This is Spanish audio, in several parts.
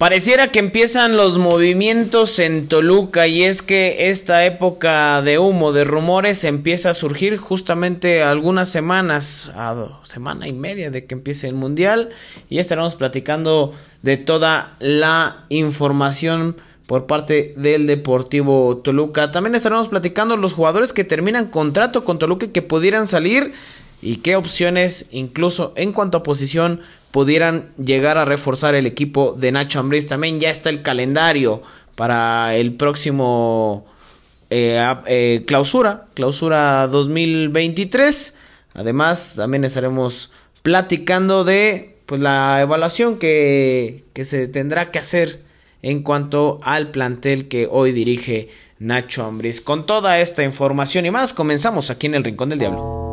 Pareciera que empiezan los movimientos en Toluca y es que esta época de humo, de rumores, empieza a surgir justamente algunas semanas, a semana y media de que empiece el Mundial y estaremos platicando de toda la información por parte del Deportivo Toluca. También estaremos platicando los jugadores que terminan contrato con Toluca y que pudieran salir y qué opciones, incluso en cuanto a posición, pudieran llegar a reforzar el equipo de Nacho Ambriz. También ya está el calendario para el próximo eh, eh, clausura, clausura 2023. Además, también estaremos platicando de pues, la evaluación que, que se tendrá que hacer en cuanto al plantel que hoy dirige Nacho Ambriz. Con toda esta información y más, comenzamos aquí en el Rincón del Diablo.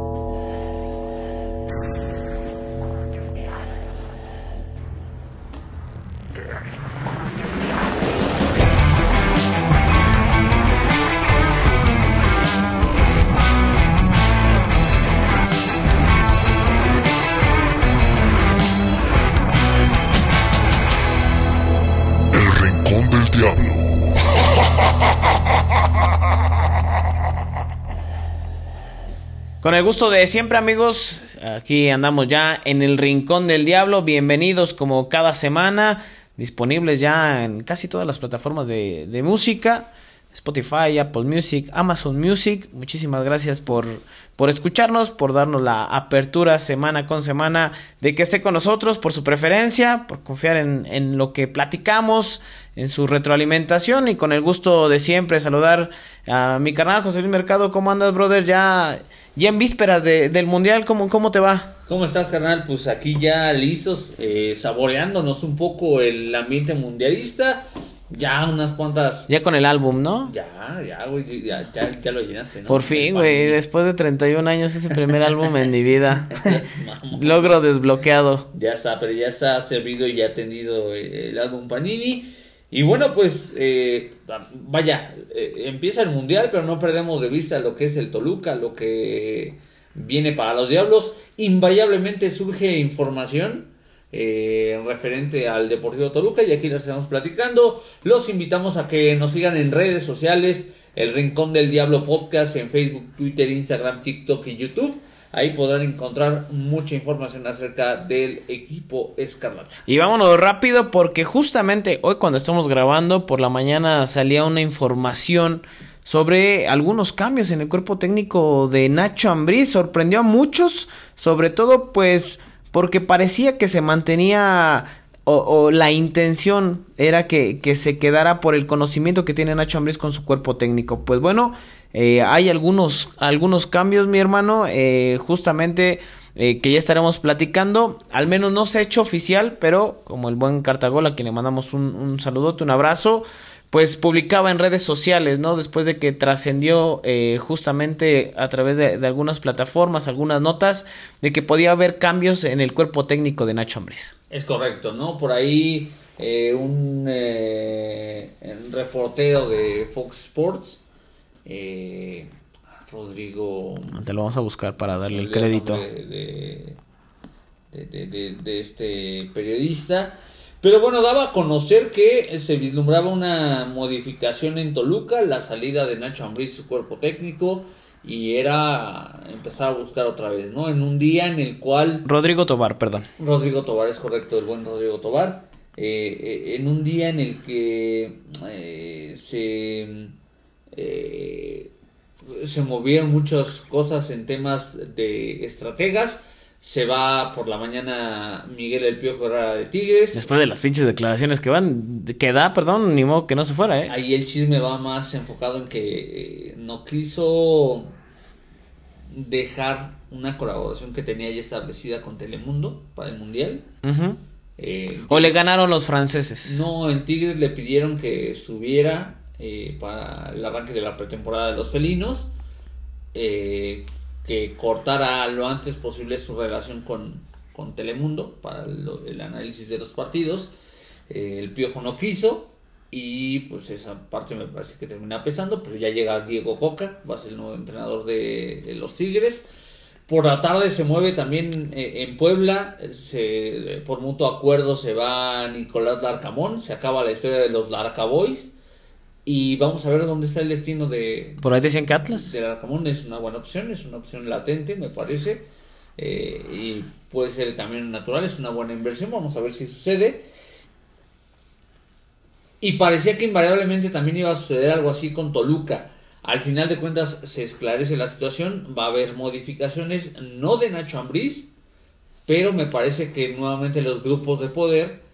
Con el gusto de siempre amigos, aquí andamos ya en el Rincón del Diablo, bienvenidos como cada semana, disponibles ya en casi todas las plataformas de, música, Spotify, Apple Music, Amazon Music, muchísimas gracias por, por escucharnos, por darnos la apertura semana con semana de que esté con nosotros, por su preferencia, por confiar en, en lo que platicamos, en su retroalimentación. Y con el gusto de siempre saludar a mi canal José Luis Mercado, ¿cómo andas brother? Ya ya en vísperas de, del Mundial, ¿cómo, ¿cómo te va? ¿Cómo estás, carnal? Pues aquí ya listos, eh, saboreándonos un poco el ambiente mundialista. Ya unas cuantas. Ya con el álbum, ¿no? Ya, ya, güey, ya, ya, lo llenaste, ¿no? Por fin, güey, después de 31 años es el primer álbum en mi vida. Logro desbloqueado. Ya está, pero ya está servido y ya atendido el álbum Panini. Y bueno, pues eh, vaya, eh, empieza el mundial, pero no perdemos de vista lo que es el Toluca, lo que viene para los Diablos. Invariablemente surge información eh, referente al Deportivo Toluca y aquí lo estamos platicando. Los invitamos a que nos sigan en redes sociales, el Rincón del Diablo Podcast en Facebook, Twitter, Instagram, TikTok y YouTube. Ahí podrán encontrar mucha información acerca del equipo Escarlata. Y vámonos rápido porque justamente hoy cuando estamos grabando por la mañana salía una información sobre algunos cambios en el cuerpo técnico de Nacho Ambriz. Sorprendió a muchos, sobre todo pues porque parecía que se mantenía o, la intención era que, se quedara por el conocimiento que tiene Nacho Ambriz con su cuerpo técnico. Pues bueno, eh, hay algunos, algunos cambios, mi hermano, eh, justamente eh, que ya estaremos platicando. Al menos no se ha hecho oficial, pero como el buen Cartagola, a quien le mandamos un, un saludote, un abrazo, pues publicaba en redes sociales, ¿no? Después de que trascendió justamente a través de, algunas plataformas, algunas notas, de que podía haber cambios en el cuerpo técnico de Nacho Ambriz. Es correcto, ¿no? Por ahí un reportero de Fox Sports eh, Rodrigo. Te lo vamos a buscar para darle el crédito. De, de, este periodista. Pero bueno, daba a conocer que se vislumbraba una modificación en Toluca, la salida de Nacho Ambriz, su cuerpo técnico, y era empezar a buscar otra vez, ¿no? En un día en el cual... Rodrigo Tobar, perdón. Rodrigo Tobar, es correcto, el buen Rodrigo Tobar. Eh, eh, en un día en el que eh, se eh, se movieron muchas cosas en temas de estrategas. Se va por la mañana Miguel El Piojo de Tigres. Después de las pinches declaraciones que van, que da, perdón, ni modo que no se fuera, ¿eh? Ahí el chisme va más enfocado en que eh, no quiso dejar una colaboración que tenía ya establecida con Telemundo para el Mundial. Eh, ¿O le ganaron los franceses? No, en Tigres le pidieron que subiera eh, para el arranque de la pretemporada de los felinos, eh, que cortara lo antes posible su relación con, con Telemundo para el análisis de los partidos. Eh, el Piojo no quiso y pues esa parte me parece que termina pesando, pero ya llega Diego Coca, va a ser el nuevo entrenador de, los Tigres. Por la tarde se mueve también eh, en Puebla, se, por mutuo acuerdo se va Nicolás Larcamón, se acaba la historia de los Larcaboys y vamos a ver dónde está el destino de... Por ahí decían que Atlas. De Larcamón. Es una buena opción, es una opción latente me parece. Eh, y puede ser camino natural, es una buena inversión, vamos a ver si sucede. Y parecía que invariablemente también iba a suceder algo así con Toluca. Al final de cuentas se esclarece la situación, va a haber modificaciones, no de Nacho Ambriz, pero me parece que nuevamente los grupos de poder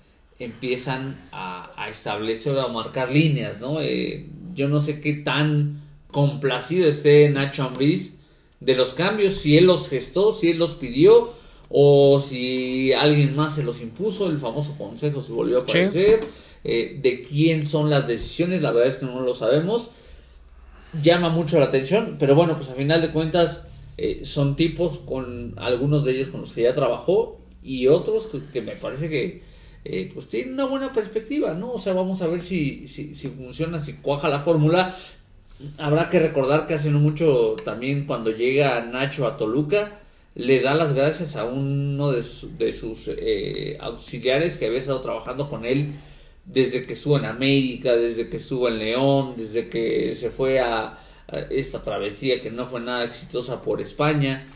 empiezan a, establecer o a marcar líneas, ¿no? Eh, yo no sé qué tan complacido esté Nacho Ambriz de los cambios, si él los gestó, si él los pidió, o si alguien más se los impuso, el famoso consejo se volvió a aparecer, eh, de quién son las decisiones, la verdad es que no lo sabemos llama mucho la atención, pero bueno, pues a final de cuentas eh, son tipos con algunos de ellos con los que ya trabajó y otros que, me parece que eh, pues tienen una buena perspectiva, ¿no? O sea, vamos a ver si, si, si funciona, si cuaja la fórmula. Habrá que recordar que hace no mucho también cuando llega Nacho a Toluca, le da las gracias a uno de, sus eh, auxiliares que había estado trabajando con él desde que estuvo en América, desde que estuvo en León, desde que se fue a, esta travesía que no fue nada exitosa por España.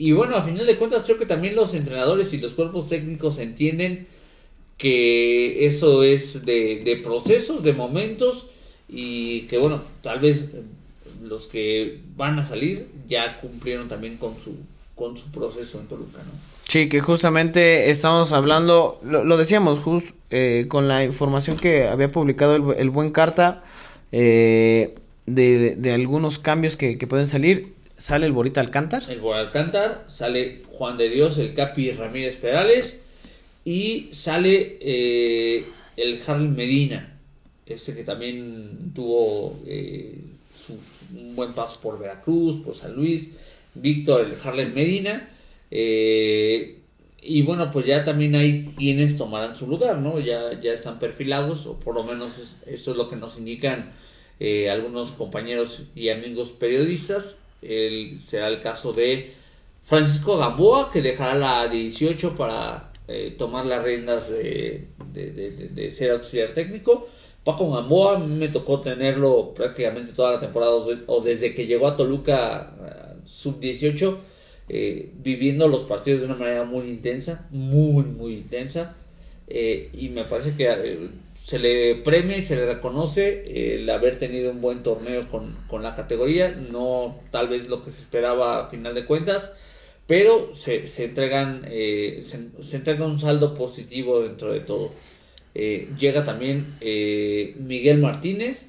Y, bueno, a final de cuentas creo que también los entrenadores y los cuerpos técnicos entienden que eso es de, de procesos, de momentos y que bueno, tal vez los que van a salir ya cumplieron también con su, con su proceso en Toluca, ¿no? Sí, que justamente estamos hablando, lo, decíamos justo eh, con la información que había publicado el, buen Carta eh, de, algunos cambios que, pueden salir. Sale el Borita Alcántar. El Borita Alcántar, sale Juan de Dios, el Capi Ramírez Perales y sale eh, el Harley Medina, ese que también tuvo un buen paso por Veracruz, por San Luis. Víctor el Harley Medina eh, y bueno, pues ya también hay quienes tomarán su lugar, ¿no? Ya, ya están perfilados, o por lo menos esto es lo que nos indican eh, algunos compañeros y amigos periodistas. El, será el caso de Francisco Gamboa, que dejará la 18 para eh, tomar las riendas de, de, ser auxiliar técnico. Paco Gamboa me tocó tenerlo prácticamente toda la temporada o desde que llegó a Toluca sub 18 eh, viviendo los partidos de una manera muy intensa, muy, muy intensa. Eh, y me parece que eh, se le premia y se le reconoce el haber tenido un buen torneo con, la categoría, no tal vez lo que se esperaba a final de cuentas, pero se, se entregan se, se, entrega un saldo positivo dentro de todo. llega también Miguel Martínez,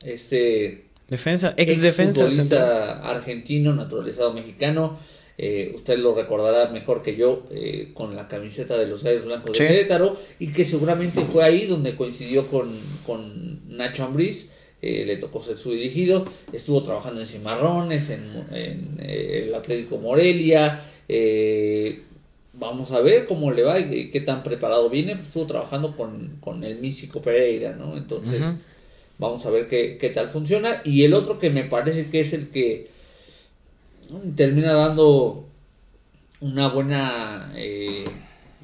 este defensa, ex defensa argentino, naturalizado mexicano, eh, usted lo recordará mejor que yo eh, con la camiseta de los Gallos Blancos de Querétaro y que seguramente fue ahí donde coincidió con, con Nacho Ambriz. Eh, le tocó ser su dirigido, estuvo trabajando en Cimarrones, en, el Atlético Morelia, vamos a ver cómo le va y qué tan preparado viene, estuvo trabajando con, con el Místico Pereira, ¿no? Entonces, vamos a ver qué, qué tal funciona. Y el otro que me parece que es el que termina dando una buena eh,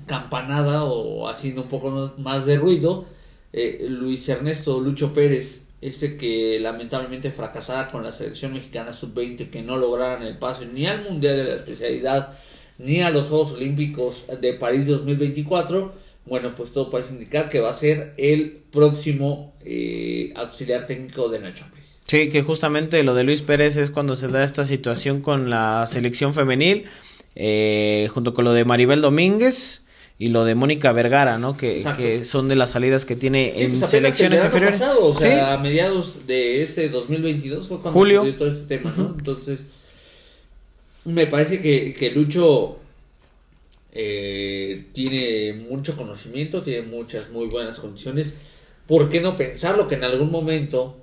campanada o haciendo un poco más de ruido. Eh, Luis Ernesto Lucho Pérez, este que lamentablemente fracasara con la selección mexicana sub-20, que no lograran el pase ni al Mundial de la Especialidad ni a los Juegos Olímpicos de París 2024. Bueno, pues todo parece indicar que va a ser el próximo eh, auxiliar técnico de Nacho Sí, que justamente lo de Luis Pérez es cuando se da esta situación con la selección femenil, eh, junto con lo de Maribel Domínguez y lo de Mónica Vergara, ¿no? Que, que, son de las salidas que tiene en pues selecciones inferiores. o sea, a mediados de ese 2022 fue cuando Julio. todo este tema, ¿no? Entonces, me parece que, que Lucho eh, tiene mucho conocimiento, tiene muchas muy buenas condiciones. ¿Por qué no pensarlo que en algún momento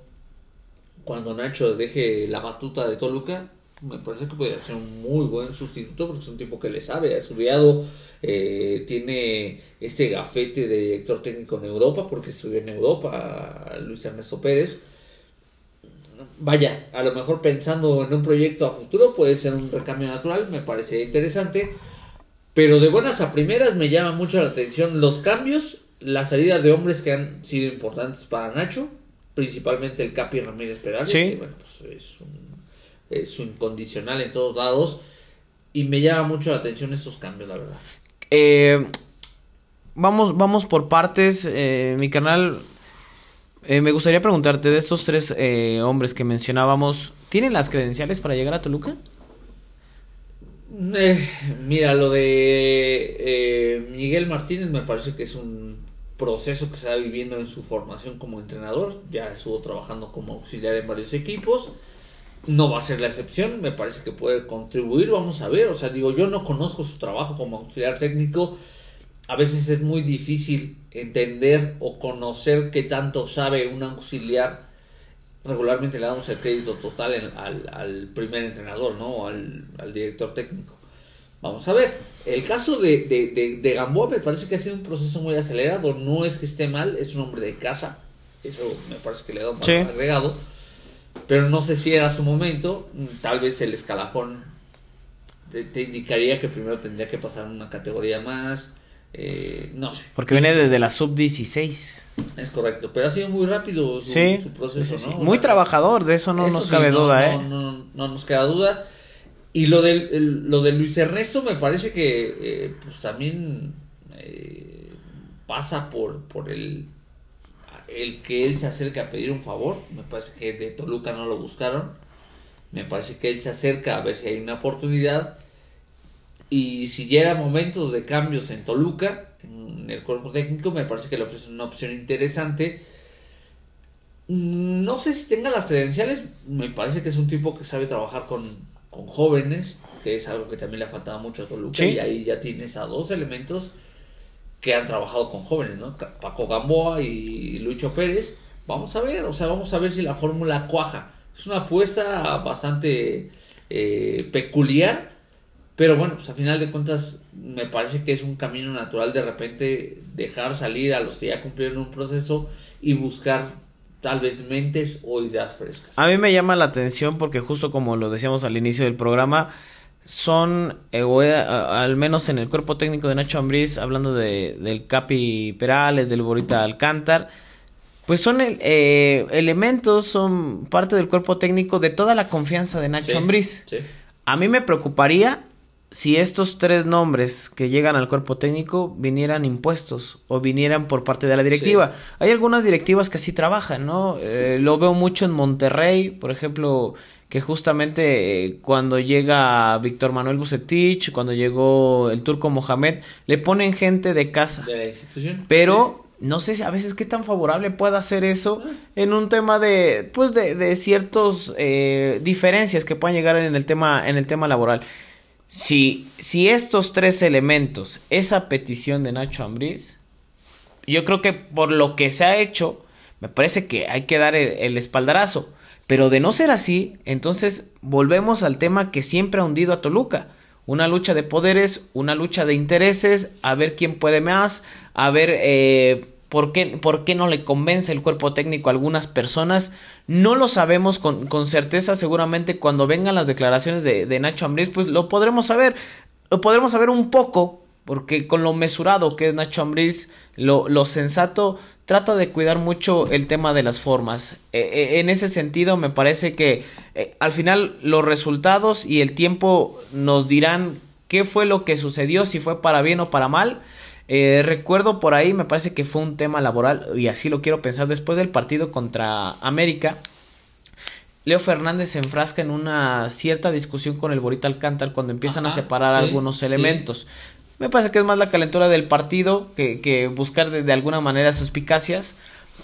cuando Nacho deje la batuta de Toluca, me parece que podría ser un muy buen sustituto porque es un tipo que le sabe, ha estudiado, eh, tiene este gafete de director técnico en Europa porque estudió en Europa Luis Ernesto Pérez. vaya, a lo mejor pensando en un proyecto a futuro puede ser un recambio natural, me parece interesante. Pero de buenas a primeras me llama mucho la atención los cambios, las salidas de hombres que han sido importantes para Nacho, principalmente el Capi Ramírez Perales, Sí. que, bueno, pues es, un, es un incondicional en todos lados. Y me llama mucho la atención estos cambios, la verdad. Eh, vamos, vamos por partes, eh, mi canal. eh, me gustaría preguntarte de estos tres eh, hombres que mencionábamos, ¿tienen las credenciales para llegar a Toluca? Eh, mira, lo de Miguel Martínez me parece que es un proceso que está viviendo en su formación como entrenador. Ya estuvo trabajando como auxiliar en varios equipos. No va a ser la excepción, me parece que puede contribuir, vamos a ver. O sea, digo, yo no conozco su trabajo como auxiliar técnico. A veces es muy difícil entender o conocer qué tanto sabe un auxiliar regularmente le damos el crédito total al, primer entrenador, ¿no? Al director técnico. Vamos a ver. El caso de, de, de, de Gamboa me parece que ha sido un proceso muy acelerado. No es que esté mal, es un hombre de casa. Eso me parece que le da un Sí. agregado. Pero no sé si era su momento. Tal vez el escalafón te, te indicaría que primero tendría que pasar una categoría más. Eh, no sé. Porque viene desde la sub-16. Es correcto. Pero ha sido muy rápido su, Sí, su proceso, sí. ¿no? muy trabajador, de eso no eso nos cabe no, duda, no, ¿eh? No, no nos queda duda. Y lo del, el- lo de Luis Ernesto me parece que eh, pues también eh, pasa por, por el, el que él se acerca a pedir un favor. Me parece que de Toluca no lo buscaron. Me parece que él se acerca a ver si hay una oportunidad. Y si llega momentos de cambios en Toluca, en el cuerpo técnico, me parece que le ofrecen una opción interesante. No sé si tenga las credenciales, me parece que es un tipo que sabe trabajar con, con jóvenes, que es algo que también le ha faltado mucho a Toluca, Sí. y ahí ya tienes a dos elementos que han trabajado con jóvenes, ¿no? Paco Gamboa y Lucho Pérez. Vamos a ver, o sea, vamos a ver si la fórmula cuaja. Es una apuesta bastante eh, peculiar, pero bueno, pues a final de cuentas me parece que es un camino natural de repente dejar salir a los que ya cumplieron un proceso y buscar tal vez mentes o ideas frescas. A mí me llama la atención porque justo como lo decíamos al inicio del programa, son, eh, a- al menos en el cuerpo técnico de Nacho Ambriz, hablando de, del Capi Perales, del Borita Alcántar, pues son el- eh, elementos, son parte del cuerpo técnico de toda la confianza de Nacho Sí, Ambriz. sí. A mí me preocuparía si estos tres nombres que llegan al cuerpo técnico vinieran impuestos o vinieran por parte de la directiva. Hay algunas directivas que así trabajan, ¿no? Eh, lo veo mucho en Monterrey, por ejemplo, que justamente eh, cuando llega Víctor Manuel Bucetich, cuando llegó el turco Mohamed, le ponen gente de casa. de la institución. Pero no sé si a veces qué tan favorable pueda ser eso en un tema de pues de, de ciertos eh, diferencias que puedan llegar en el tema en el tema laboral. Si si estos tres elementos, esa petición de Nacho Ambriz, yo creo que por lo que se ha hecho, me parece que hay que dar el, el espaldarazo. Pero de no ser así, entonces volvemos al tema que siempre ha hundido a Toluca. Una lucha de poderes, una lucha de intereses, a ver quién puede más, a ver eh, por, qué, por qué no le convence el cuerpo técnico a algunas personas. No lo sabemos con, con certeza, seguramente cuando vengan las declaraciones de, de Nacho Ambriz, pues lo podremos saber. Lo podremos saber un poco, porque con lo mesurado que es Nacho Ambriz, lo, lo sensato, trata de cuidar mucho el tema de las formas. Eh, eh, en ese sentido, me parece que eh, al final los resultados y el tiempo nos dirán qué fue lo que sucedió, si fue para bien o para mal. Eh, recuerdo por ahí, me parece que fue un tema laboral, y así lo quiero pensar, después del partido contra América. Leo Fernández se enfrasca en una cierta discusión con el Borita Alcántar cuando empiezan a separar sí, algunos sí. elementos. Me parece que es más la calentura del partido que, que buscar de, de alguna manera suspicacias,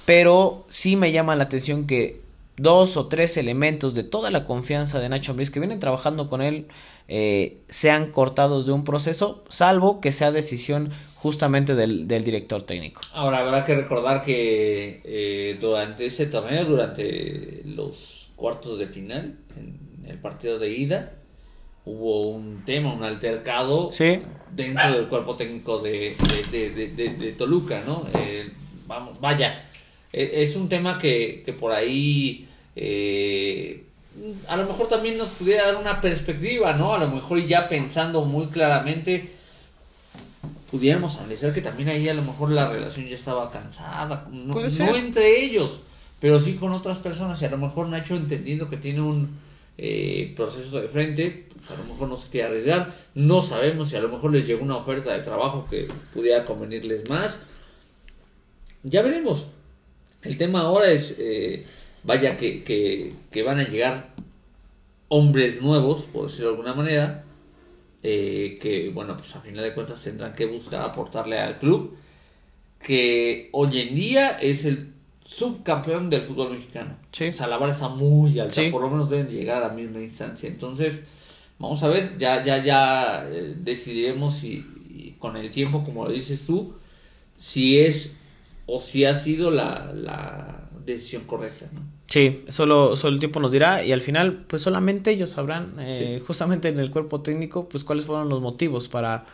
pero sí me llama la atención que dos o tres elementos de toda la confianza de Nacho Ambriz que vienen trabajando con él eh, sean cortados de un proceso, salvo que sea decisión justamente del, del director técnico. Ahora habrá que recordar que eh, durante ese torneo, durante los cuartos de final, en el partido de ida, hubo un tema, un altercado Sí. dentro del cuerpo técnico de, de, de- de- de- de Toluca, ¿no? Eh, vamos, vaya, eh, es un tema que, que por ahí eh, a lo mejor también nos pudiera dar una perspectiva, ¿no? A lo mejor ya pensando muy claramente, pudiéramos analizar que también ahí a lo mejor la relación ya estaba cansada, no, no entre ellos, pero sí con otras personas, y a lo mejor Nacho entendiendo que tiene un eh, proceso de frente, pues a lo mejor no se quiere arriesgar, no sabemos si a lo mejor les llegó una oferta de trabajo que pudiera convenirles más, ya veremos. El tema ahora es, eh, vaya que, que, que van a llegar hombres nuevos, por decirlo de alguna manera, eh, que bueno, pues a final de cuentas tendrán que buscar aportarle al club, que hoy en día es el subcampeón del fútbol mexicano. Sí. O sea, la vara está muy alta, por lo menos deben llegar a la misma instancia. Entonces, vamos a ver, ya, ya, ya eh, decidiremos si, con el tiempo, como lo dices tú, si es o si ha sido la, la decisión correcta, ¿no? Sí, solo, solo el tiempo nos dirá y al final pues solamente ellos sabrán eh, justamente en el cuerpo técnico pues cuáles fueron los motivos para,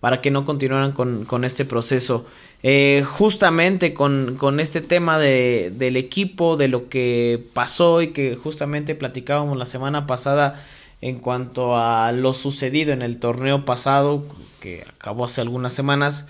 para que no continuaran con, con este proceso. Eh, justamente con, con, este tema de, del equipo, de lo que pasó y que justamente platicábamos la semana pasada en cuanto a lo sucedido en el torneo pasado que acabó hace algunas semanas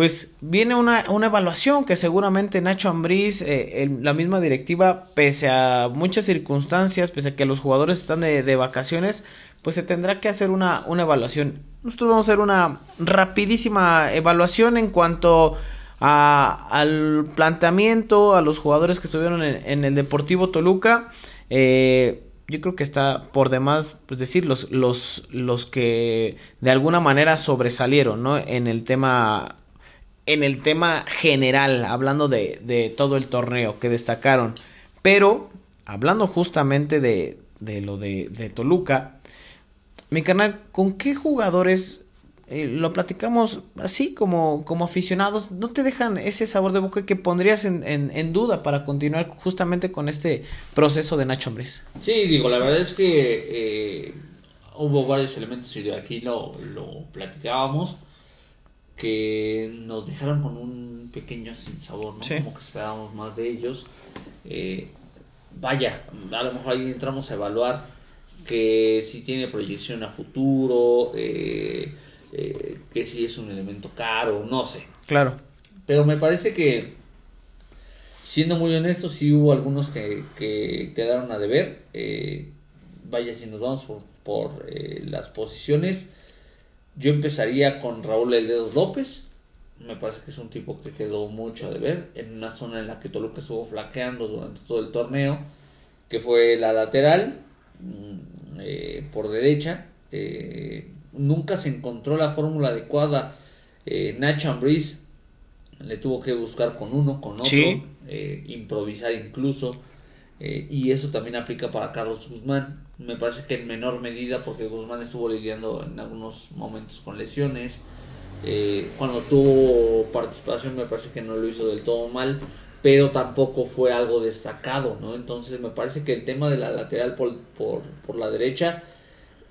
pues viene una, una, evaluación que seguramente Nacho Ambriz, eh, la misma directiva, pese a muchas circunstancias, pese a que los jugadores están de, de vacaciones, pues se tendrá que hacer una, una, evaluación. Nosotros vamos a hacer una rapidísima evaluación en cuanto a, al planteamiento, a los jugadores que estuvieron en, en el Deportivo Toluca. Eh, yo creo que está por demás pues decir los, los, los que de alguna manera sobresalieron ¿no? en el tema en el tema general, hablando de, de todo el torneo que destacaron. Pero, hablando justamente de, de lo de, de, Toluca, mi canal, ¿con qué jugadores eh, lo platicamos así como, como aficionados? ¿No te dejan ese sabor de boca que pondrías en, duda para continuar justamente con este proceso de Nacho Ambriz? Sí, digo, la verdad es que eh, hubo varios elementos y aquí lo, lo platicábamos que nos dejaron con un pequeño sinsabor, ¿no? Sí. Como que esperábamos más de ellos. Eh, vaya, a lo mejor ahí entramos a evaluar que si tiene proyección a futuro, eh, eh, que si es un elemento caro, no sé. Claro. Pero me parece que, siendo muy honesto, sí hubo algunos que, que quedaron a deber. Eh, vaya, si nos vamos por, por eh, las posiciones, yo empezaría con Raúl El López. Me parece que es un tipo que quedó mucho a deber en una zona en la que Toluca estuvo flaqueando durante todo el torneo, que fue la lateral eh, por derecha. Eh, nunca se encontró la fórmula adecuada. Eh, Nacho Ambriz le tuvo que buscar con uno, con otro, Sí. eh, improvisar incluso. Eh, y eso también aplica para Carlos Guzmán. Me parece que en menor medida porque Guzmán estuvo lidiando en algunos momentos con lesiones. Eh, cuando tuvo participación me parece que no lo hizo del todo mal, pero tampoco fue algo destacado, ¿no? Entonces me parece que el tema de la lateral por, por, por la derecha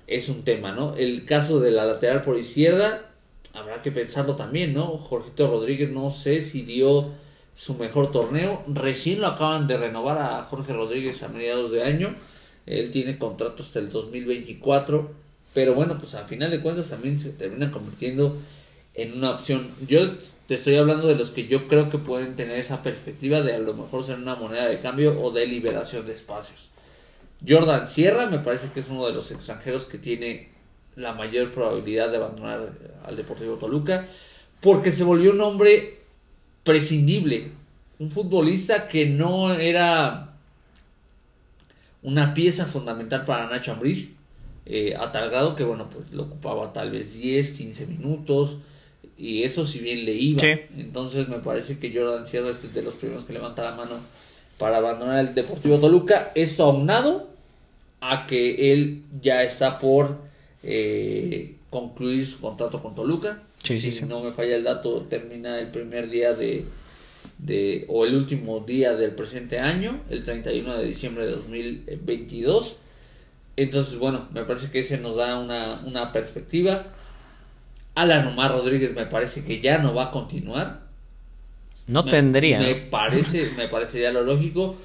es un tema, ¿no? El caso de la lateral por izquierda, habrá que pensarlo también, ¿no? Jorgito Rodríguez no sé si dio su mejor torneo, recién lo acaban de renovar a Jorge Rodríguez a mediados de año, él tiene contrato hasta el 2024, pero bueno, pues al final de cuentas también se termina convirtiendo en una opción. Yo te estoy hablando de los que yo creo que pueden tener esa perspectiva de a lo mejor ser una moneda de cambio o de liberación de espacios. Jordan Sierra me parece que es uno de los extranjeros que tiene la mayor probabilidad de abandonar al Deportivo Toluca porque se volvió un hombre prescindible, un futbolista que no era una pieza fundamental para Nacho Ambriz, eh, a tal grado que bueno, pues lo ocupaba tal vez 10, 15 minutos y eso si bien le iba. Sí. Entonces me parece que Jordan Sierra es de los primeros que levanta la mano para abandonar el Deportivo Toluca. Esto aunado a que él ya está por eh, concluir su contrato con Toluca. Sí, si sí. no me falla el dato, termina el primer día de, de o el último día del presente año, el 31 de diciembre de 2022. Entonces, bueno, me parece que ese nos da una, una perspectiva. Alan Omar Rodríguez me parece que ya no va a continuar. No Me- tendría. Me parece, me parecería lo lógico.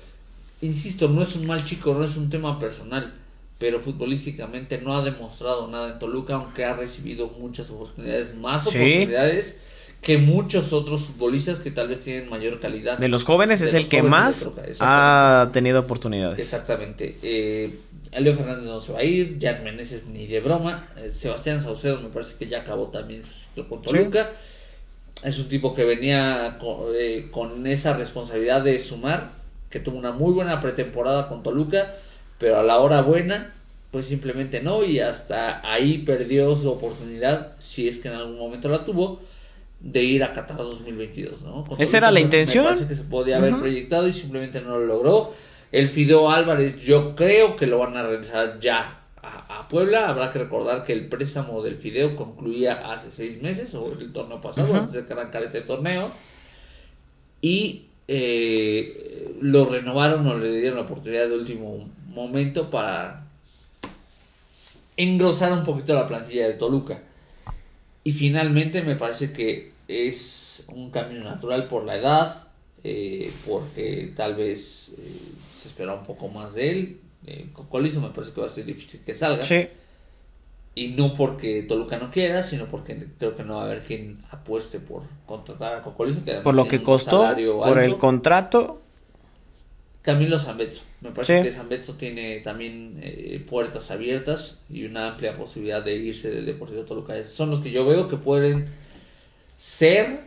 insisto, no es un mal chico, no es un tema personal, pero futbolísticamente no ha demostrado nada en Toluca, aunque ha recibido muchas oportunidades, más oportunidades que muchos otros futbolistas que tal vez tienen mayor calidad. De los jóvenes es el que más ha tenido oportunidades. Exactamente. Eh, Leo Fernández no se va a ir, Jack Meneses ni de broma, eh, Sebastián Saucedo me parece que ya acabó también su ciclo con Toluca. Es un tipo que venía eh, con, esa responsabilidad de sumar, que tuvo una muy buena pretemporada con Toluca, pero a la hora buena, pues simplemente no, y hasta ahí perdió su oportunidad, si es que en algún momento la tuvo, de ir a Qatar 2022, ¿no? Esa era la intención. Me parece que se podía haber proyectado y simplemente no lo logró. El Fideo Álvarez, yo creo que lo van a regresar ya a, Puebla. Habrá que recordar que el préstamo del Fideo concluía hace seis meses, o el torneo pasado, antes de que arrancara este torneo. Y eh, lo renovaron o le dieron la oportunidad de último momento para engrosar un poquito la plantilla de Toluca. Y finalmente me parece que es un camino natural por la edad, eh, porque tal vez eh, se espera un poco más de él. Eh, Cocolizo me parece que va a ser difícil que salga. Sí. Y no porque Toluca no quiera, sino porque creo que no va a haber quien apueste por contratar a Cocolizo. por lo que costó, por el contrato. Camilo Zambetso. Me parece que Zambetso tiene también eh, puertas abiertas y una amplia posibilidad de irse del Deportivo Toluca. Son los que yo veo que pueden ser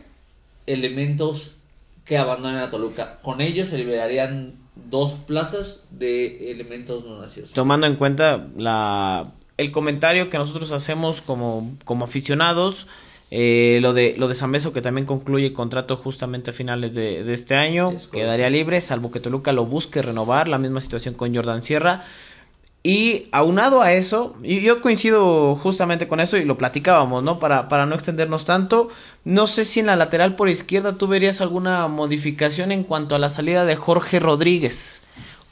elementos que abandonen a Toluca. Con ellos se liberarían dos plazas de elementos no nacidos. Tomando en cuenta la, el comentario que nosotros hacemos como, como aficionados, eh, lo de lo de San Beso que también concluye contrato justamente a finales de, este año, quedaría libre, salvo que Toluca lo busque renovar, la misma situación con Jordan Sierra. Y aunado a eso, y yo coincido justamente con eso y lo platicábamos, ¿no? Para, para no extendernos tanto, no sé si en la lateral por izquierda tú verías alguna modificación en cuanto a la salida de Jorge Rodríguez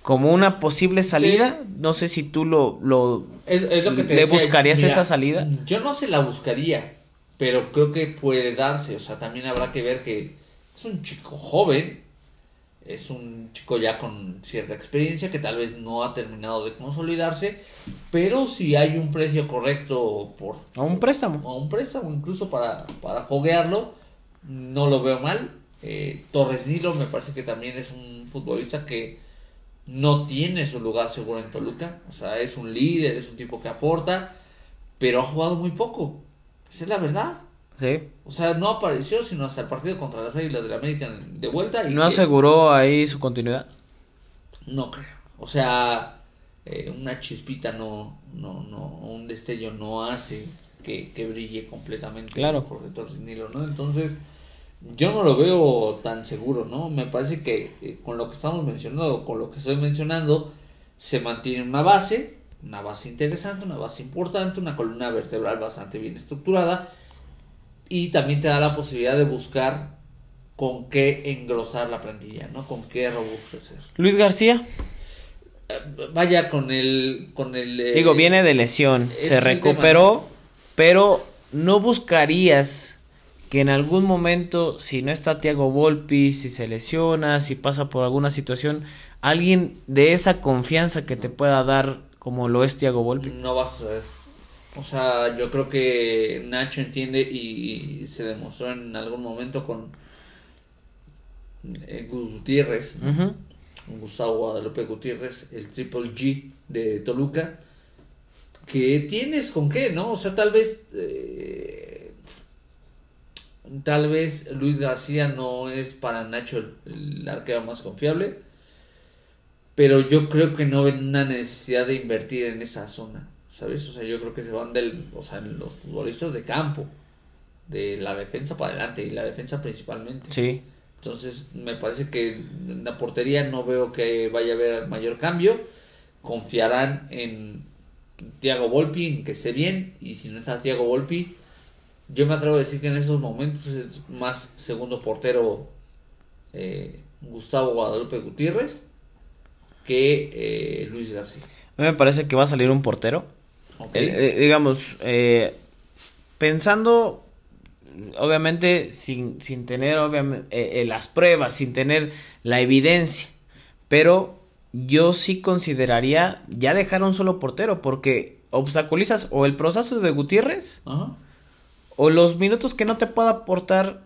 como una posible salida. No sé si tú lo, lo, le buscarías esa salida. Yo no se la buscaría, pero creo que puede darse. O sea, también habrá que ver que es un chico joven, es un chico ya con cierta experiencia que tal vez no ha terminado de consolidarse, pero si hay un precio correcto por... A un préstamo. A un préstamo, incluso para, para foguearlo, no lo veo mal. Eh, Torres Nilo me parece que también es un futbolista que no tiene su lugar seguro en Toluca. O sea, es un líder, es un tipo que aporta, pero ha jugado muy poco. Esa es la verdad. Sí. O sea, no apareció sino hasta el partido contra las Águilas de la América de vuelta. Y ¿No aseguró ahí su continuidad? No creo. O sea, eh, una chispita no, no, no, un destello no hace que, que brille completamente claro. por Nilo, ¿no? Entonces, yo no lo veo tan seguro, ¿no? Me parece que eh, con lo que estamos mencionando, con lo que estoy mencionando, se mantiene una base, una base interesante, una base importante, una columna vertebral bastante bien estructurada y también te da la posibilidad de buscar con qué engrosar la plantilla, ¿no? Con qué robustecer. Luis García. Eh, vaya con el con el eh, Digo, viene de lesión, se recuperó, pero no buscarías que en algún momento si no está Tiago Volpi, si se lesiona, si pasa por alguna situación, alguien de esa confianza que te pueda dar como lo es Tiago Volpi. No va a suceder. O sea, yo creo que Nacho entiende y, se demostró en algún momento con eh, Gutiérrez, Gustavo Guadalupe Gutiérrez, el Triple G de Toluca, que tienes con qué, ¿no? O sea, tal vez... Eh, tal vez Luis García no es para Nacho el, el arquero más confiable, pero yo creo que no ven una necesidad de invertir en esa zona. ¿sabes? O sea, yo creo que se van del, o sea, los futbolistas de campo, de la defensa para adelante y la defensa principalmente. Sí. Entonces, me parece que en la portería no veo que vaya a haber mayor cambio. Confiarán en Tiago Volpi, en que esté bien, y si no está Tiago Volpi, yo me atrevo a decir que en esos momentos es más segundo portero eh, Gustavo Guadalupe Gutiérrez que eh, Luis García. A mí me parece que va a salir un portero. Eh, eh, digamos, eh, pensando, obviamente, sin, sin tener obviamente, las pruebas, sin tener la evidencia, pero yo sí consideraría ya dejar un solo portero, porque obstaculizas o el proceso de Gutiérrez o los minutos que no te pueda aportar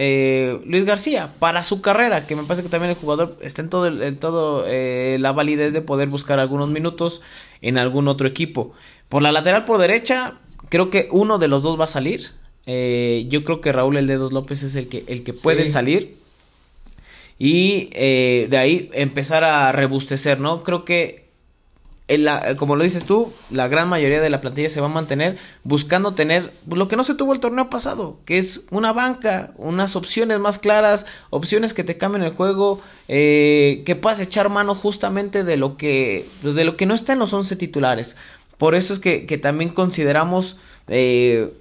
eh, Luis García para su carrera, que me parece que también el jugador está en todo, en todo eh, la validez de poder buscar algunos minutos en algún otro equipo. Por la lateral por derecha, creo que uno de los dos va a salir. Eh, yo creo que Raúl El Dedos López es el que, el que puede salir. Y de ahí empezar a rebustecer, ¿no? Creo que como lo dices tú, la gran mayoría de la plantilla se va a mantener buscando tener lo que no se tuvo el torneo pasado, que es una banca, unas opciones más claras, opciones que te cambien el juego, eh, que puedas echar mano justamente de lo que, pues, de lo que no está en los 11 titulares. Por eso es que, también consideramos eh,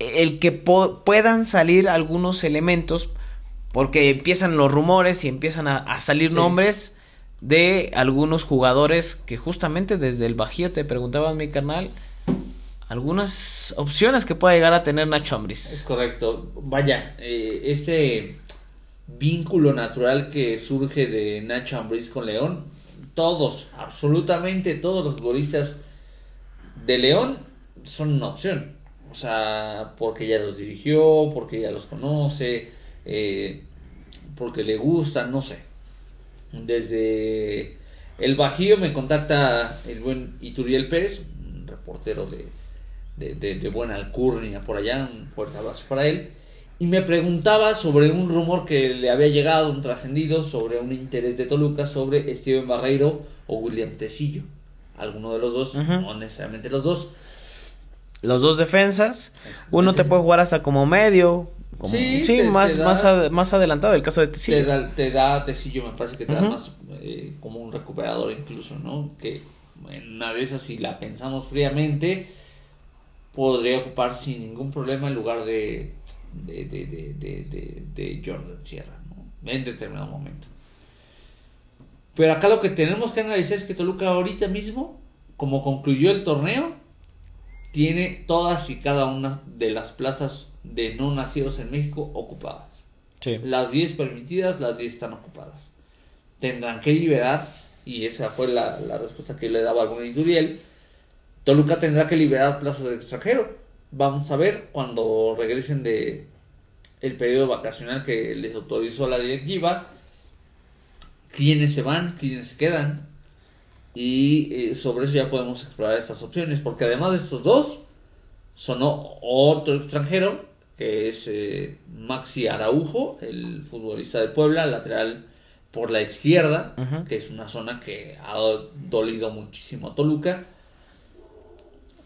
el que puedan salir algunos elementos, porque empiezan los rumores y empiezan a, salir nombres de algunos jugadores que justamente desde el Bajío te preguntaban mi canal algunas opciones que pueda llegar a tener Nacho Ambris. Es correcto. Vaya, eh, ese vínculo natural que surge de Nacho Ambris con León, todos, absolutamente todos los futbolistas de León son una opción. O sea, porque ya los dirigió, porque ya los conoce, eh, porque le gustan, no sé. Desde el Bajío me contacta el buen Ituriel Pérez, un reportero de, de, buena alcurnia por allá, un fuerte abrazo para él, y me preguntaba sobre un rumor que le había llegado, un trascendido, sobre un interés de Toluca sobre Steven Barreiro o William Tecillo. Alguno de los dos, no necesariamente los dos. Los dos defensas, uno te puede jugar hasta como medio, sí, más, más, más adelantado el caso de Tecillo. Te da, Tecillo, me parece que te da más eh, como un recuperador incluso, ¿no? Que en una de esas, si la pensamos fríamente, podría ocupar sin ningún problema el lugar de, de, de, de, de Jordan Sierra, ¿no? En determinado momento. Pero acá lo que tenemos que analizar es que Toluca ahorita mismo, como concluyó el torneo, tiene todas y cada una de las plazas de no nacidos en México ocupadas. Las 10 permitidas, las 10 están ocupadas. Tendrán que liberar, y esa fue la, respuesta que le daba algún Ituriel, Toluca tendrá que liberar plazas de extranjero. Vamos a ver cuando regresen de el periodo vacacional que les autorizó la directiva, quiénes se van, quiénes se quedan. Y eh, sobre eso ya podemos explorar esas opciones, porque además de estos dos, sonó otro extranjero que es eh, Maxi Araujo, el futbolista de Puebla, lateral por la izquierda, que es una zona que ha dolido muchísimo a Toluca.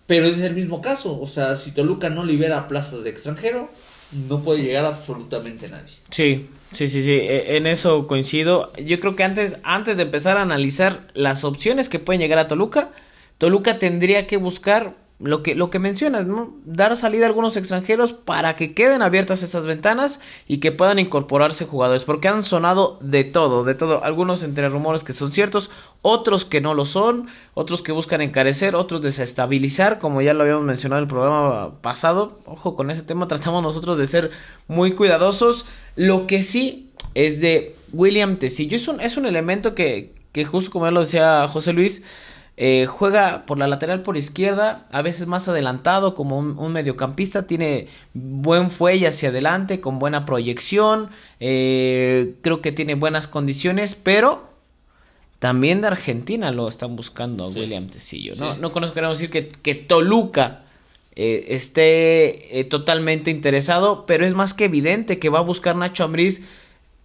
Pero es el mismo caso, o sea, si Toluca no libera plazas de extranjero, no puede llegar absolutamente nadie. Sí, sí, sí, sí, e, en eso coincido. Yo creo que antes, antes de empezar a analizar las opciones que pueden llegar a Toluca, Toluca tendría que buscar lo que, lo que mencionas, ¿no? Dar salida a algunos extranjeros para que queden abiertas esas ventanas y que puedan incorporarse jugadores, porque han sonado de todo, de todo, algunos entre rumores que son ciertos, otros que no lo son, otros que buscan encarecer, otros desestabilizar, como ya lo habíamos mencionado en el programa pasado, ojo con ese tema, tratamos nosotros de ser muy cuidadosos, lo que sí es de William Tecillo, es un, es un elemento que, que justo como ya lo decía José Luis, eh, juega por la lateral por izquierda, a veces más adelantado como un, mediocampista, tiene buen fuelle hacia adelante, con buena proyección, eh, creo que tiene buenas condiciones, pero también de Argentina lo están buscando William Tecillo. No, no conozco, queremos decir que, que Toluca eh, esté totalmente interesado, pero es más que evidente que va a buscar Nacho Ambriz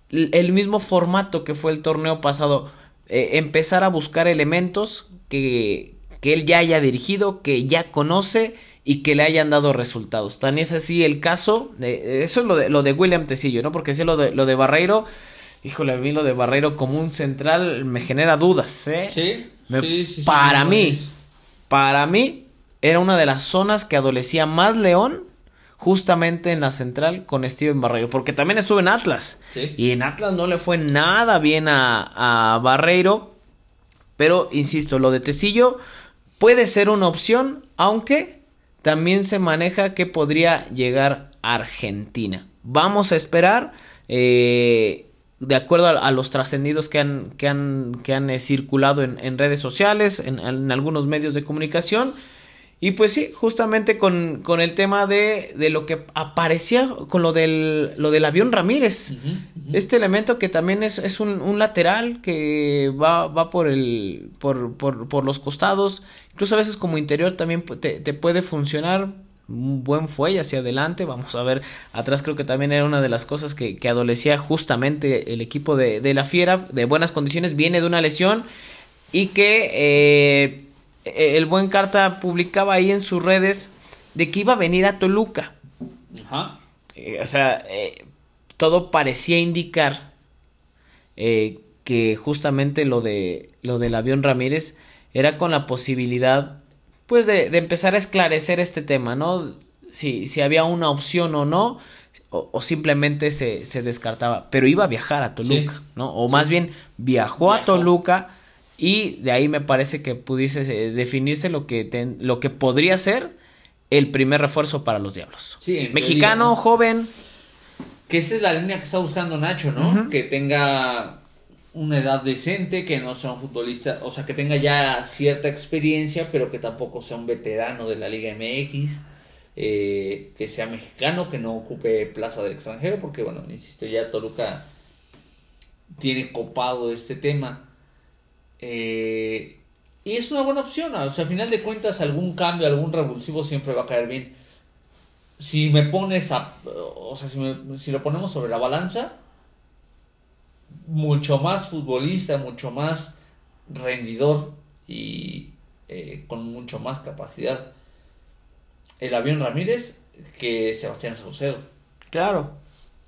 el mismo formato que fue el torneo pasado. Empezar a buscar elementos que, que él ya haya dirigido, que ya conoce y que le hayan dado resultados. Tan es así el caso, de, eso es lo de, lo de William Tecillo, ¿no? Porque si lo de, lo de Barreiro, híjole, a mí lo de Barreiro como un central me genera dudas, ¿eh? Sí, sí, para mí, para mí, era una de las zonas que adolecía más León justamente en la central con Steven Barreiro, porque también estuvo en Atlas. Y en Atlas no le fue nada bien a, a Barreiro. Pero, insisto, lo de Tecillo puede ser una opción, aunque también se maneja que podría llegar a Argentina. Vamos a esperar. Eh, de acuerdo a, los trascendidos que han, que han, que han eh, circulado en, redes sociales, en, algunos medios de comunicación. Y pues sí, justamente con, con el tema de, de, lo que aparecía con lo del, lo del avión Ramírez. Este elemento que también es, es un, un, lateral que va, va por, el, por, por, por, los costados. Incluso a veces como interior también te, te puede funcionar un buen fuelle hacia adelante. Vamos a ver, atrás creo que también era una de las cosas que, que adolecía justamente el equipo de, de, la Fiera, de buenas condiciones, viene de una lesión y que eh, el buen Carta publicaba ahí en sus redes de que iba a venir a Toluca. Ajá. Eh, o sea, eh, todo parecía indicar que justamente lo de lo del avión Ramírez era con la posibilidad pues de, empezar a esclarecer este tema, ¿no? Si, si había una opción o no, o, simplemente se, se, descartaba, pero iba a viajar a Toluca, ¿no? O más bien viajó, a Toluca y de ahí me parece que pudiese eh, definirse lo que, lo que podría ser el primer refuerzo para los Diablos. Sí, Mexicano, joven. Que esa es la línea que está buscando Nacho, ¿no? Que tenga una edad decente, que no sea un futbolista, o sea, que tenga ya cierta experiencia, pero que tampoco sea un veterano de la Liga MX, eh, que sea mexicano, que no ocupe plaza de extranjero, porque bueno, insisto, ya Toluca tiene copado este tema. Eh, y es una buena opción, o sea, al final de cuentas algún cambio, algún revulsivo siempre va a caer bien. Si me pones a, o sea, si, si lo ponemos sobre la balanza, mucho más futbolista, mucho más rendidor y eh, con mucho más capacidad el avión Ramírez que Sebastián Saucedo. Claro.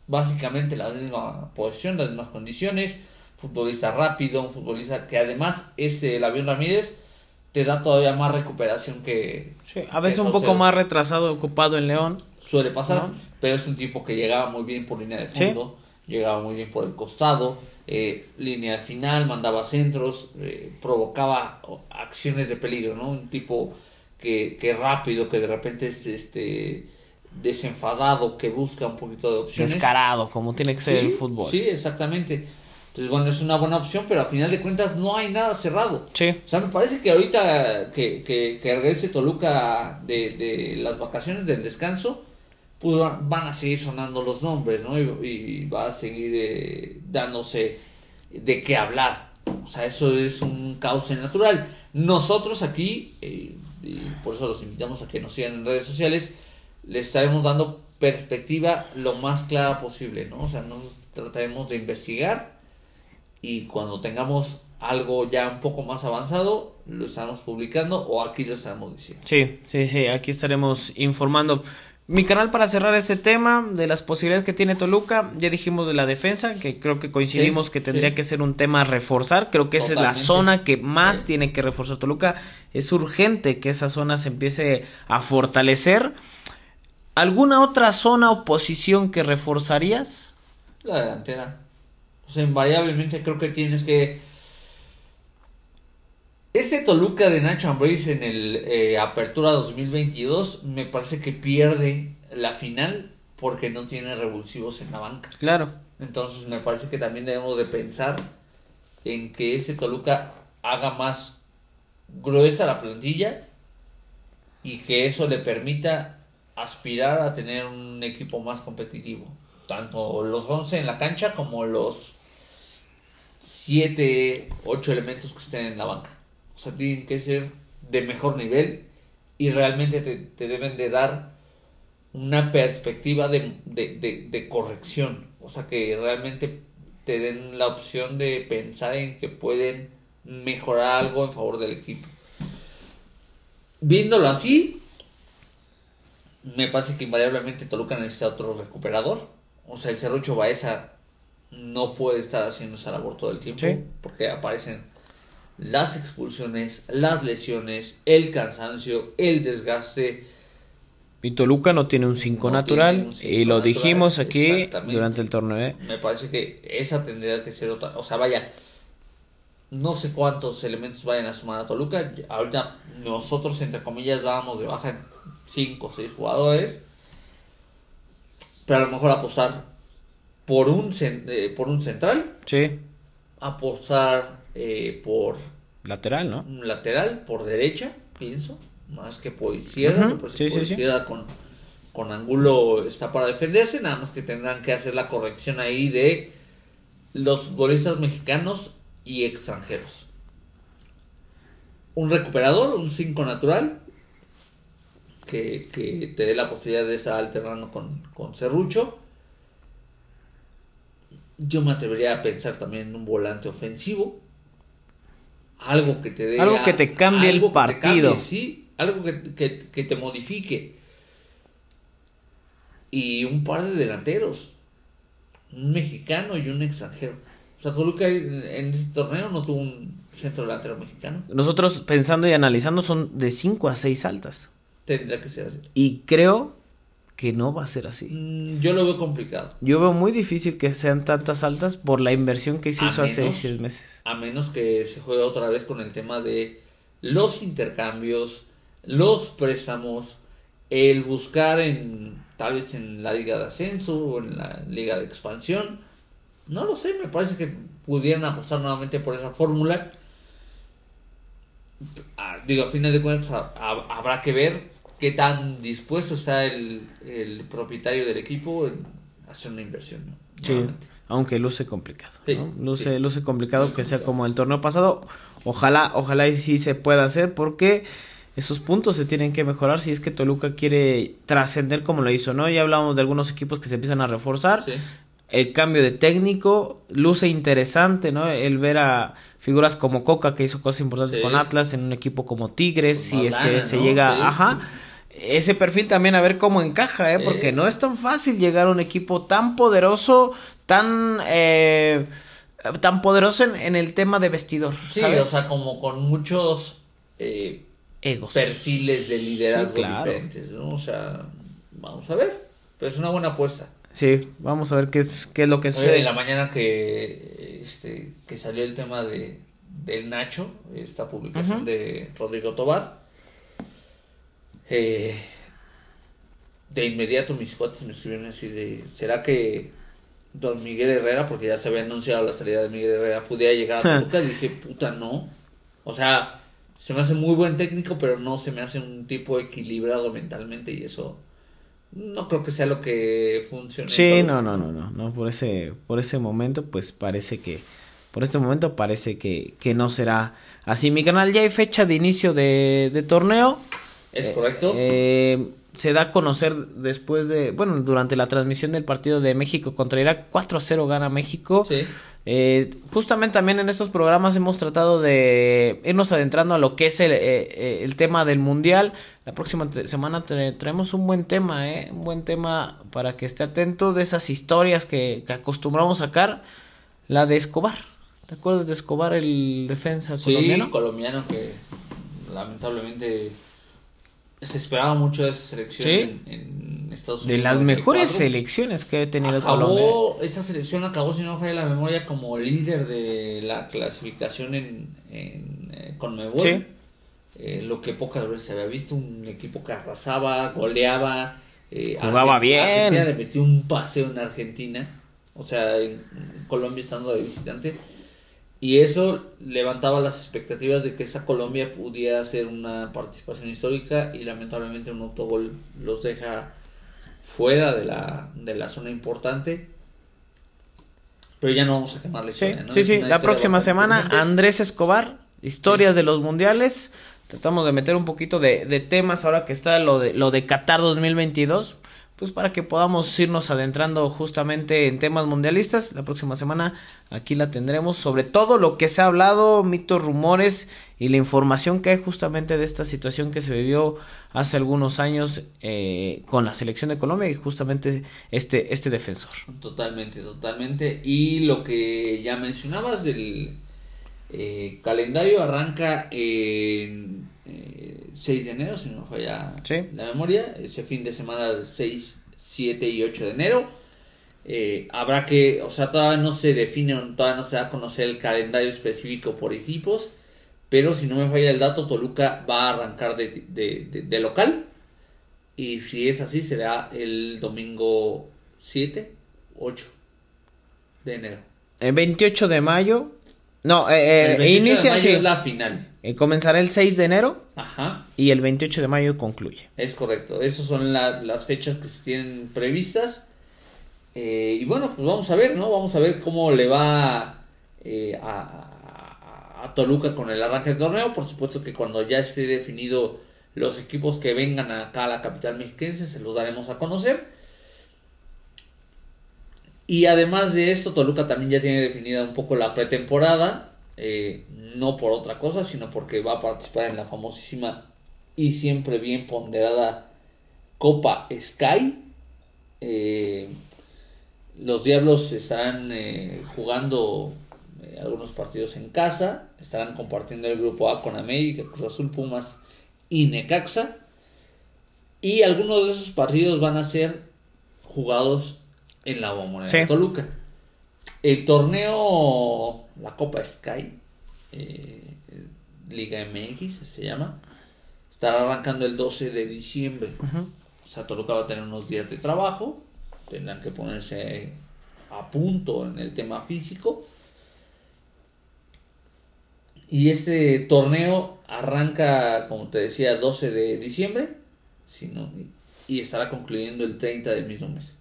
Básicamente la misma posición, las mismas condiciones, futbolista rápido, un futbolista que además este el avión Ramírez te da todavía más recuperación que sí, a veces un poco más retrasado ocupado en León suele pasar pero es un tipo que llegaba muy bien por línea de fondo llegaba muy bien por el costado, eh, línea final, mandaba centros, eh, provocaba acciones de peligro, ¿no? Un tipo que, que rápido, que de repente es este desenfadado, que busca un poquito de opciones. Descarado, como tiene que ser el fútbol. Sí, exactamente. Entonces, bueno, es una buena opción, pero al final de cuentas no hay nada cerrado. Sí. O sea, me parece que ahorita que, que, que regrese Toluca de, de las vacaciones del descanso, pues van a seguir sonando los nombres, ¿no? Y, va a seguir eh, dándose de qué hablar. O sea, eso es un cauce natural. Nosotros aquí, eh, y por eso los invitamos a que nos sigan en redes sociales, les estaremos dando perspectiva lo más clara posible, ¿no? O sea, nos trataremos de investigar y cuando tengamos algo ya un poco más avanzado, lo estaremos publicando o aquí lo estaremos diciendo. Sí, sí, sí, aquí estaremos informando. Mi canal para cerrar este tema de las posibilidades que tiene Toluca, ya dijimos de la defensa, que creo que coincidimos que tendría que ser un tema a reforzar, creo que esa es la zona que más tiene que reforzar Toluca, es urgente que esa zona se empiece a fortalecer. ¿Alguna otra zona o posición que reforzarías? La delantera. O sea, invariablemente creo que tienes que este Toluca de Nacho Ambriz en el eh, Apertura 2022 me parece que pierde la final porque no tiene revulsivos en la banca. Claro. Entonces me parece que también debemos de pensar en que ese Toluca haga más gruesa la plantilla y que eso le permita aspirar a tener un equipo más competitivo. Tanto los 11 en la cancha como los 7, 8 elementos que estén en la banca. O sea, tienen que ser de mejor nivel y realmente te, deben de dar una perspectiva de, corrección. O sea, que realmente te den la opción de pensar en que pueden mejorar algo en favor del equipo. Viéndolo así, me parece que invariablemente Toluca necesita otro recuperador. O sea, el Cerrucho Baeza no puede estar haciendo esa labor todo el tiempo porque aparecen las expulsiones, las lesiones, el cansancio, el desgaste. Y Toluca no tiene un 5 natural y lo dijimos aquí durante el torneo. ¿eh? Me parece que esa tendría que ser otra. O sea, vaya, no sé cuántos elementos vayan a sumar a Toluca. Ahorita nosotros, entre comillas, dábamos de baja en 5 o 6 jugadores. Pero a lo mejor apostar por un, eh, por un central. Sí. Apostar eh, por... Lateral, ¿no? Un lateral, por derecha, pienso. Más que por izquierda. sí, sí, con, con Angulo está para defenderse. Nada más que tendrán que hacer la corrección ahí de los futbolistas mexicanos y extranjeros. Un recuperador, un 5 natural, que, que, te dé la posibilidad de estar alternando con, con Cerrucho. Yo me atrevería a pensar también en un volante ofensivo. Algo que te dé. Algo que te cambie el partido. sí, algo que, que, te modifique. Y un par de delanteros. Un mexicano y un extranjero. O sea, Toluca en este torneo no tuvo un centro delantero mexicano. Nosotros pensando y analizando son de 5 a 6 altas. Tendrá que ser así. Y creo que no va a ser así. Mm, yo lo veo complicado. Yo veo muy difícil que sean tantas altas por la inversión que se hizo hace seis meses. A menos que se juegue otra vez con el tema de los intercambios, los préstamos, el buscar en tal vez en la liga de ascenso o en la liga de expansión. No lo sé, me parece que pudieran apostar nuevamente por esa fórmula. Ah, digo, a fin de cuentas habrá que ver qué tan dispuesto está el, el propietario del equipo en hacer una inversión. Sí, aunque luce complicado. Luce, luce complicado que sea como el torneo pasado. Ojalá, ojalá y sí se pueda hacer porque esos puntos se tienen que mejorar si es que Toluca quiere trascender como lo hizo, ¿no? Ya hablamos de algunos equipos que se empiezan a reforzar. El cambio de técnico luce interesante, ¿no? El ver a figuras como Coca que hizo cosas importantes con Atlas en un equipo como Tigres, si es que se llega, ajá ese perfil también a ver cómo encaja, ¿eh? porque no es tan fácil llegar a un equipo tan poderoso, tan eh, tan poderoso en, el tema de vestidor. Sí, o sea, como con muchos eh, egos, perfiles de liderazgo diferentes, ¿no? O sea, vamos a ver, pero es una buena apuesta. Sí, vamos a ver qué es qué es lo que sucede. en la mañana que este que salió el tema de del Nacho, esta publicación de Rodrigo Tobar eh, de inmediato mis cuates me escribieron así de, ¿será que don Miguel Herrera, porque ya se había anunciado la salida de Miguel Herrera, pudiera llegar a Toluca? dije, puta, no. O sea, se me hace muy buen técnico, pero no se me hace un tipo equilibrado mentalmente y eso no creo que sea lo que funcione. Sí, no, no, no, no, no, por ese, por ese momento, pues parece que, por este momento parece que, que no será así. Mi canal ya hay fecha de inicio de, de torneo. ¿Es eh, correcto? Eh, se da a conocer después de, bueno, durante la transmisión del partido de México contra Irak, 4 a 0 gana México. Sí. Eh, justamente también en estos programas hemos tratado de irnos adentrando a lo que es el, el tema del Mundial. La próxima semana traemos un buen tema, ¿eh? Un buen tema para que esté atento de esas historias que, que acostumbramos sacar. La de Escobar. ¿Te acuerdas de Escobar, el defensa colombiano? Sí, colombiano que lamentablemente se esperaba mucho de esa selección en, Estados Unidos. De las mejores selecciones que he tenido Colombia. Esa selección acabó, si no falla la memoria, como líder de la clasificación en, en eh, Conmebol. Eh, lo que pocas veces se había visto, un equipo que arrasaba, goleaba. Eh, Jugaba bien. Argentina le metió un paseo en Argentina. O sea, en Colombia estando de visitante y eso levantaba las expectativas de que esa Colombia pudiera hacer una participación histórica y lamentablemente un autogol los deja fuera de la, de la zona importante. Pero ya no vamos a quemar la historia, Sí, sí, la próxima semana Andrés Escobar, historias de los mundiales. Tratamos de meter un poquito de, de, temas ahora que está lo de, lo de Qatar 2022 pues para que podamos irnos adentrando justamente en temas mundialistas. La próxima semana aquí la tendremos sobre todo lo que se ha hablado, mitos, rumores y la información que hay justamente de esta situación que se vivió hace algunos años eh, con la selección de Colombia y justamente este, este defensor. Totalmente, totalmente. Y lo que ya mencionabas del eh, calendario arranca en 6 de enero, si no me falla la memoria, ese fin de semana del 6, 7 y 8 de enero. Eh, habrá que, o sea, todavía no se define, todavía no se da a conocer el calendario específico por equipos, pero si no me falla el dato, Toluca va a arrancar de, de, local. Y si es así, será el domingo 7, 8. de enero. El 28 de mayo. No, eh, El eh, 28 inicia de mayo sí. es la final. Eh, comenzará el 6 de enero Ajá, y el 28 de mayo concluye. es correcto. Esas son la- las fechas que se tienen previstas. Eh, y bueno, pues vamos a ver, ¿no? Vamos a ver cómo le va eh, a, a- a Toluca con el arranque del torneo. Por supuesto que cuando ya esté definido los equipos que vengan acá a la capital mexiquense, se los daremos a conocer. Y además de esto, Toluca también ya tiene definida un poco la pretemporada, eh, no por otra cosa, sino porque va a participar en la famosísima y siempre bien ponderada Copa Sky. Eh, los Diablos estarán eh, jugando algunos partidos en casa, estarán compartiendo el grupo A con América, Cruz Azul, Pumas y Necaxa. Y algunos de esos partidos van a ser jugados en la Bombonera Sí. de Toluca. El torneo, la Copa Sky, eh, Liga MX se llama, estará arrancando el 12 de diciembre. Ujú. O sea, Toluca va a tener unos días de trabajo, tendrán que ponerse a punto en el tema físico. Y este torneo arranca, como te decía, 12 de diciembre y estará concluyendo el 30 del mismo mes.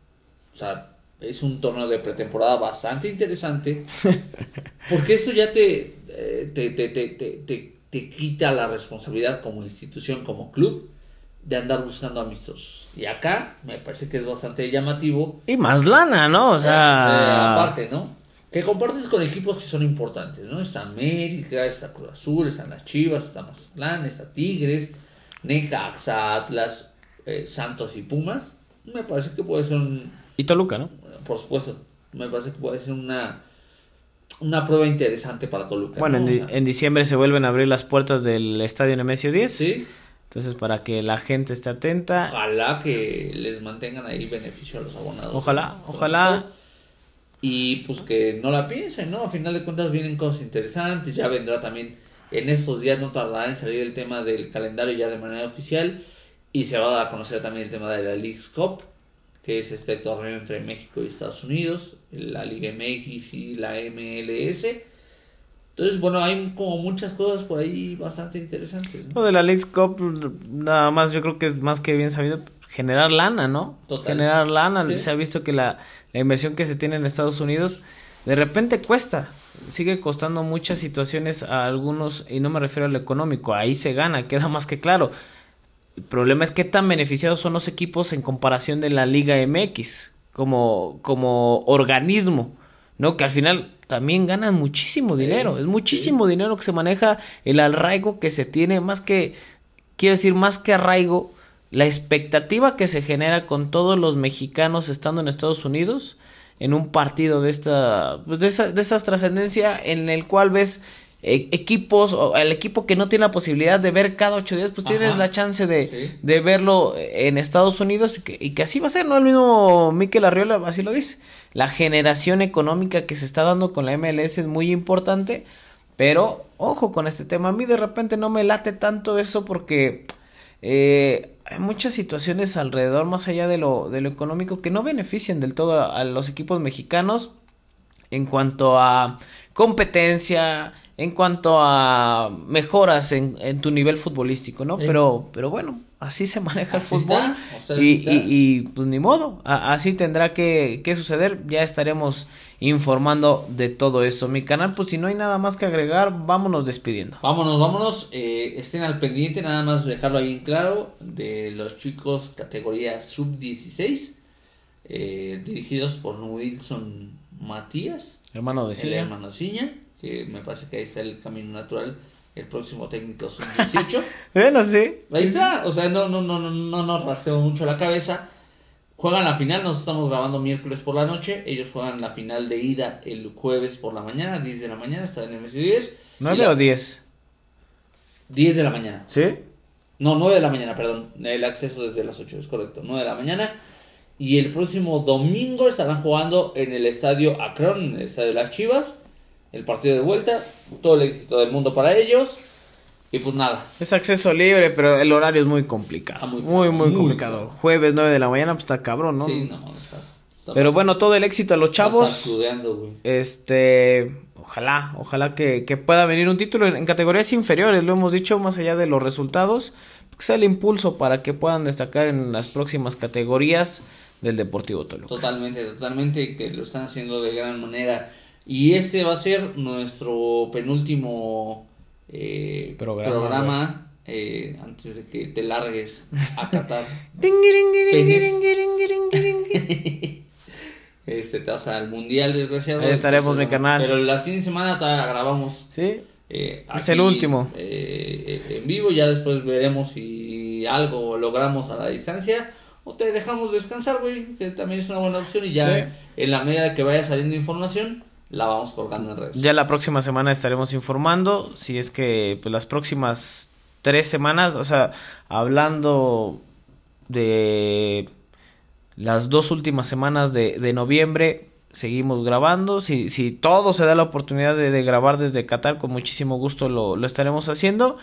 O sea, es un torneo de pretemporada bastante interesante porque eso ya te, eh, te, te, te, te, te- te quita la responsabilidad como institución, como club, de andar buscando amistosos. Y acá me parece que es bastante llamativo. Y más lana, ¿no? O Eh, sea, aparte, ¿no? Que compartes con equipos que son importantes, ¿no? Está América, está Cruz Azul, están las Chivas, está Mazatlán, está Tigres, Necaxa, Atlas, eh, Santos y Pumas. Me parece que puede ser un, y Toluca, ¿no? Por supuesto, me parece que puede ser una una prueba interesante para Toluca. Bueno, en, diciembre se vuelven a abrir las puertas del estadio Nemesio 10. sí, Entonces, para que la gente esté atenta. ojalá que les mantengan ahí beneficio a los abonados. Ojalá, ¿no? ojalá. Y pues que no la piensen, ¿no? A final de cuentas vienen cosas interesantes, ya vendrá también en estos días, no tardará en salir el tema del calendario ya de manera oficial y se va a dar a conocer también el tema de la League's Cup, que es este torneo entre México y Estados Unidos, la Liga MX y la MLS. Entonces, bueno, hay como muchas cosas por ahí bastante interesantes, ¿no? Lo de la League Cup, nada más yo creo que es más que bien sabido generar lana, ¿no? Total. Generar lana. Sí. Se ha visto que la, la inversión que se tiene en Estados Unidos de repente cuesta. Sigue costando muchas situaciones a algunos, y no me refiero a lo económico, ahí se gana, queda más que claro. El problema es qué tan beneficiados son los equipos en comparación de la Liga MX como, como organismo, ¿no? Que al final también ganan muchísimo Sí, dinero, es muchísimo dinero que se maneja, el arraigo que se tiene, más que, quiero decir, más que arraigo, la expectativa que se genera con todos los mexicanos estando en Estados Unidos en un partido de esta, pues de esa, de esa trascendencia en el cual ves eh, equipos, o el equipo que no tiene la posibilidad de ver cada ocho días, pues Ajá. tienes la chance de, Sí. de verlo en Estados Unidos y que, y que así va a ser, ¿no? El mismo Miquel Arriola así lo dice. La generación económica que se está dando con la MLS es muy importante, pero ojo con este tema. A mí de repente no me late tanto eso porque eh, hay muchas situaciones alrededor, más allá de lo, de lo económico, que no benefician del todo a, a los equipos mexicanos en cuanto a competencia, en cuanto a mejoras en, en tu nivel futbolístico, ¿no? Sí. Pero, pero bueno, así se maneja el fútbol. está, o sea, y, pues ni modo, a- así tendrá que, que suceder. Ya estaremos informando de todo eso. Mi canal, pues si no hay nada más que agregar, vámonos despidiendo. Vámonos, vámonos. eh, estén al pendiente, nada más dejarlo ahí en claro, de los chicos categoría sub-16, eh, dirigidos por Wilson Matías, Hermano de el Ciña. hermano Ciña, que me parece que ahí está el camino natural, el próximo técnico sub-18. Bueno, sí. Ahí está, o sea, no, no, no, no, no nos rasquemos mucho la cabeza. Juegan la final, nos estamos grabando miércoles por la noche. Ellos juegan la final de ida el jueves por la mañana, 10 de la mañana, está en MS10. Y ¿Nueve la- o diez? 10 de la mañana. ¿Sí? No, 9 de la mañana, perdón. El acceso desde las 8, es correcto. 9 de la mañana. Y el próximo domingo estarán jugando en el estadio Akron, en el estadio de las Chivas. El partido de vuelta. Todo el éxito del mundo para ellos. Y pues nada. Es acceso libre, pero el horario es muy complicado. Ah, muy- muy, muy, muy complicado. Jueves 9 de la mañana, pues está cabrón, ¿no? Sí, no, no estás. Pero bueno, todo el éxito a los chavos. güey. Este, ojalá, ojalá que, que pueda venir un título en, en categorías inferiores, lo hemos dicho, más allá de los resultados, que sea el impulso para que puedan destacar en las próximas categorías del Deportivo Toluca. Totalmente, totalmente, que lo están haciendo de gran manera. Y este va a ser nuestro penúltimo eh, Programa, programa, eh, antes de que te largues a Qatar. este, te vas al mundial, desgraciado. Ahí estaremos, mi canal. Pero la siguiente semana te grabamos. ¿Sí? eh, Es el último. en vivo, ya después veremos si algo logramos a la distancia. O te dejamos descansar, güey, que también es una buena opción. Y ya Sí. en la medida que vaya saliendo información, la vamos colgando en redes. Ya la próxima semana estaremos informando, si es que pues, las próximas tres semanas, o sea, hablando de las dos últimas semanas de, de noviembre, seguimos grabando. Si, si todo se da la oportunidad de, de grabar desde Qatar, con muchísimo gusto lo, lo estaremos haciendo.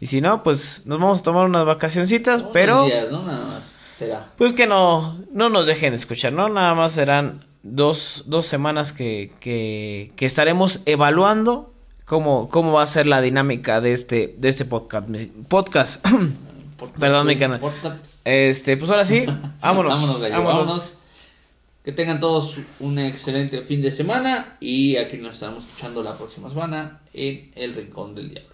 Y si no, pues nos vamos a tomar unas vacacioncitas, pero... días, ¿no? Nada más. Será. Pues que no, no nos dejen escuchar, ¿no? Nada más serán dos, dos semanas que, que, que estaremos evaluando cómo, cómo va a ser la dinámica de este, de este podcast. podcast. Perdón, mi canal. Este, pues ahora sí, vámonos. Vámonos, gallo, vámonos. vámonos. Que tengan todos un excelente fin de semana y aquí nos estaremos escuchando la próxima semana en El Rincón del Diablo.